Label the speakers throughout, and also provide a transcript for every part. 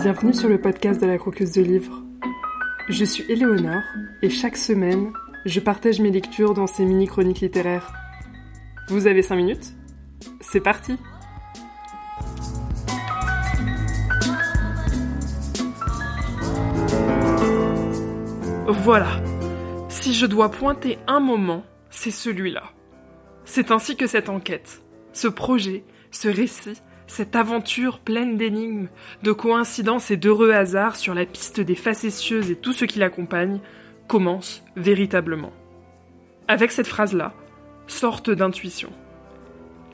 Speaker 1: Bienvenue sur le podcast de la croqueuse de livres. Je suis Éléonore et chaque semaine, je partage mes lectures dans ces mini-chroniques littéraires. Vous avez 5 minutes? C'est parti Voilà. Si je dois pointer un moment, c'est celui-là. C'est ainsi que cette enquête, ce projet, ce récit, cette aventure pleine d'énigmes, de coïncidences et d'heureux hasards sur la piste des facétieuses et tout ce qui l'accompagne, commence véritablement. Avec cette phrase-là, sorte d'intuition.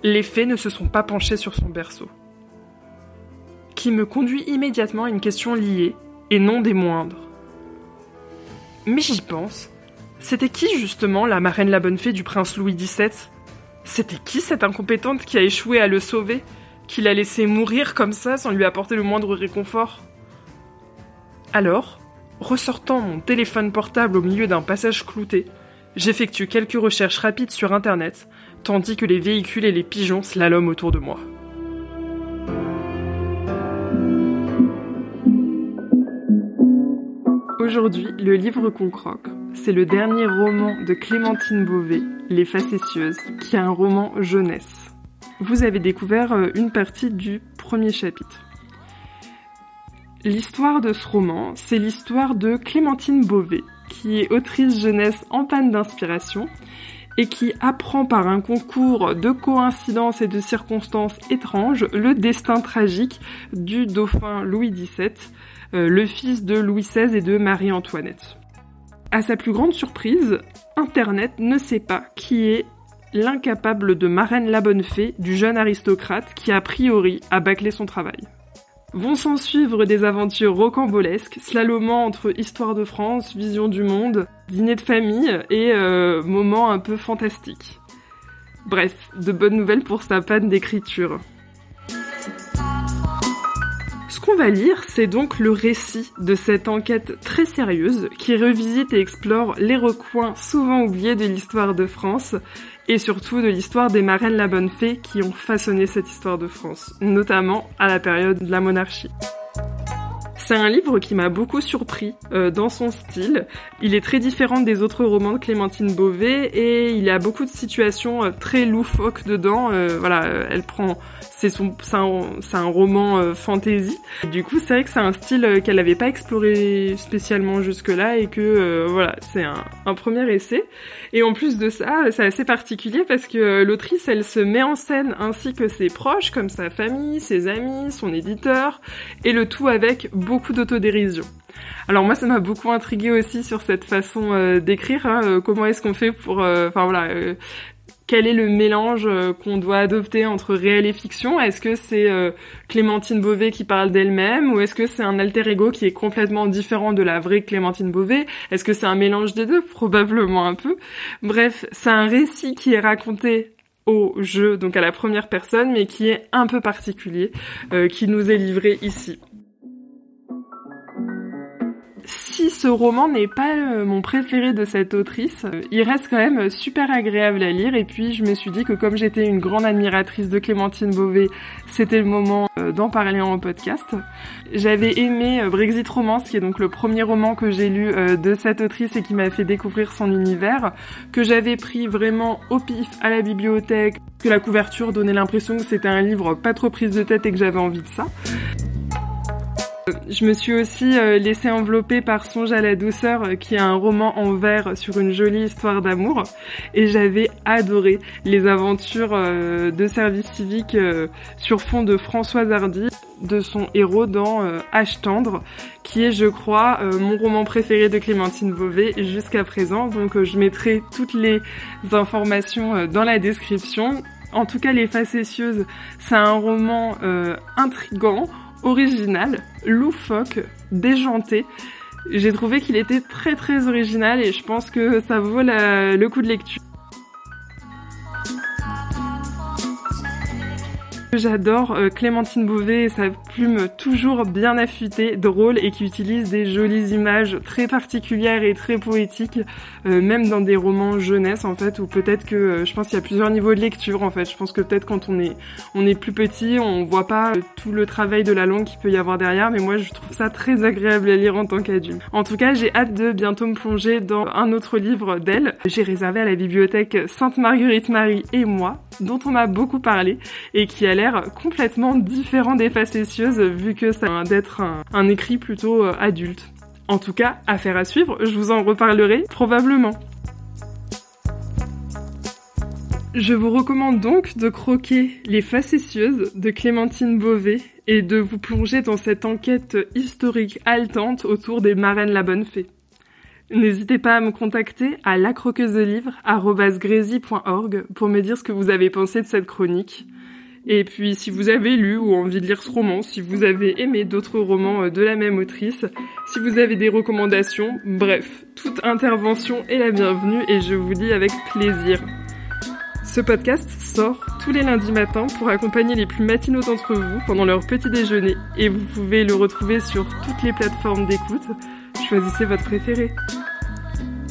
Speaker 1: Les faits ne se sont pas penchés sur son berceau. Qui me conduit immédiatement à une question liée, et non des moindres. Mais j'y pense. C'était qui justement la marraine la bonne fée du prince Louis XVII C'était qui cette incompétente qui a échoué à le sauver? Qui l'a laissé mourir comme ça sans lui apporter le moindre réconfort Alors, ressortant mon téléphone portable au milieu d'un passage clouté, j'effectue quelques recherches rapides sur internet, tandis que les véhicules et les pigeons slaloment autour de moi. Aujourd'hui, le livre qu'on croque, c'est le dernier roman de Clémentine Beauvais, Les Facétieuses, qui est un roman jeunesse. Vous avez découvert euh, une partie du premier chapitre. L'histoire de ce roman, c'est l'histoire de Clémentine Beauvais, qui est autrice jeunesse en panne d'inspiration et qui apprend par un concours de coïncidences et de circonstances étranges le destin tragique du dauphin Louis XVII, euh, le fils de Louis XVI et de Marie-Antoinette. À sa plus grande surprise, Internet ne sait pas qui est l'incapable de marraine la bonne fée du jeune aristocrate qui a priori a bâclé son travail. Vont s'en suivre des aventures rocambolesques, slalomant entre histoire de France, vision du monde, dîner de famille et euh, moments un peu fantastiques. Bref, de bonnes nouvelles pour sa panne d'écriture qu'on va lire, c'est donc le récit de cette enquête très sérieuse qui revisite et explore les recoins souvent oubliés de l'histoire de France et surtout de l'histoire des marraines la bonne fée qui ont façonné cette histoire de France, notamment à la période de la monarchie. C'est un livre qui m'a beaucoup surpris euh, dans son style. Il est très différent des autres romans de Clémentine Beauvais et il y a beaucoup de situations euh, très loufoques dedans. Euh, voilà, elle prend c'est son c'est un, un, roman fantasy. Du coup, c'est vrai que c'est un style qu'elle n'avait pas exploré spécialement jusque-là et que voilà, c'est un, premier essai. Et en plus de ça, c'est assez particulier parce que l'autrice, elle se met en scène ainsi que ses proches, comme sa famille, ses amis, son éditeur, et le tout avec beaucoup d'autodérision. Alors moi, ça m'a beaucoup intrigué aussi sur cette façon euh, d'écrire. Hein, euh, comment est-ce qu'on fait pour, euh, enfin voilà, quel est le mélange qu'on doit adopter entre réel et fiction? Est-ce que c'est Clémentine Beauvais qui parle d'elle-même ou est-ce que c'est un alter ego qui est complètement différent de la vraie Clémentine Beauvais? Est-ce que c'est un mélange des deux? Probablement un peu. Bref, c'est un récit qui est raconté au jeu, donc à la première personne, mais qui est un peu particulier, qui nous est livré ici si ce roman n'est pas euh, mon préféré de cette autrice, euh, il reste quand même super agréable à lire et puis je me suis dit que comme j'étais une grande admiratrice de Clémentine Beauvais, c'était le moment euh, d'en parler en podcast. J'avais aimé Brexit Romance, qui est donc le premier roman que j'ai lu de cette autrice et qui m'a fait découvrir son univers, que j'avais pris vraiment au pif à la bibliothèque, que la couverture donnait l'impression que c'était un livre pas trop prise de tête et que j'avais envie de ça. Je me suis aussi euh, laissée envelopper par Songe à la douceur, euh, qui est un roman en vers sur une jolie histoire d'amour. Et j'avais adoré les aventures euh, de service civique sur fond de Françoise Hardy, de son héros dans H tendre, qui est, je crois, mon roman préféré de Clémentine Beauvais jusqu'à présent. Donc je mettrai toutes les informations dans la description. En tout cas, Les Facétieuses, c'est un roman intrigant original, loufoque, déjanté. J'ai trouvé qu'il était très très original et je pense que ça vaut le coup de lecture. J'adore euh, Clémentine Beauvais et sa plume toujours bien affûtée, drôle et qui utilise des jolies images très particulières et très poétiques, euh, même dans des romans jeunesse en fait, ou peut-être que euh, je pense qu'il y a plusieurs niveaux de lecture en fait. Je pense que peut-être quand on est on est plus petit, on voit pas tout le travail de la langue qu'il peut y avoir derrière, mais moi je trouve ça très agréable à lire en tant qu'adulte. En tout cas, j'ai hâte de bientôt me plonger dans un autre livre d'elle. J'ai réservé à la bibliothèque Sainte Marguerite Marie et moi, dont on m'a beaucoup parlé et qui a l'air complètement différent des facétieuses vu que ça a d'être un, écrit plutôt euh, adulte. En tout cas, affaire à suivre, je vous en reparlerai probablement. Je vous recommande donc de croquer Les Facétieuses de Clémentine Beauvais et de vous plonger dans cette enquête historique haletante autour des marraines la bonne fée. N'hésitez pas à me contacter à lacroqueusedelivre.org pour me dire ce que vous avez pensé de cette chronique. Et puis si vous avez lu ou envie de lire ce roman, si vous avez aimé d'autres romans euh, de la même autrice, si vous avez des recommandations, bref, toute intervention est la bienvenue et je vous dis avec plaisir. Ce podcast sort tous les lundis matins pour accompagner les plus matinaux d'entre vous pendant leur petit déjeuner et vous pouvez le retrouver sur toutes les plateformes d'écoute. Choisissez votre préféré.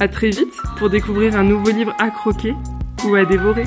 Speaker 1: À très vite pour découvrir un nouveau livre à croquer ou à dévorer.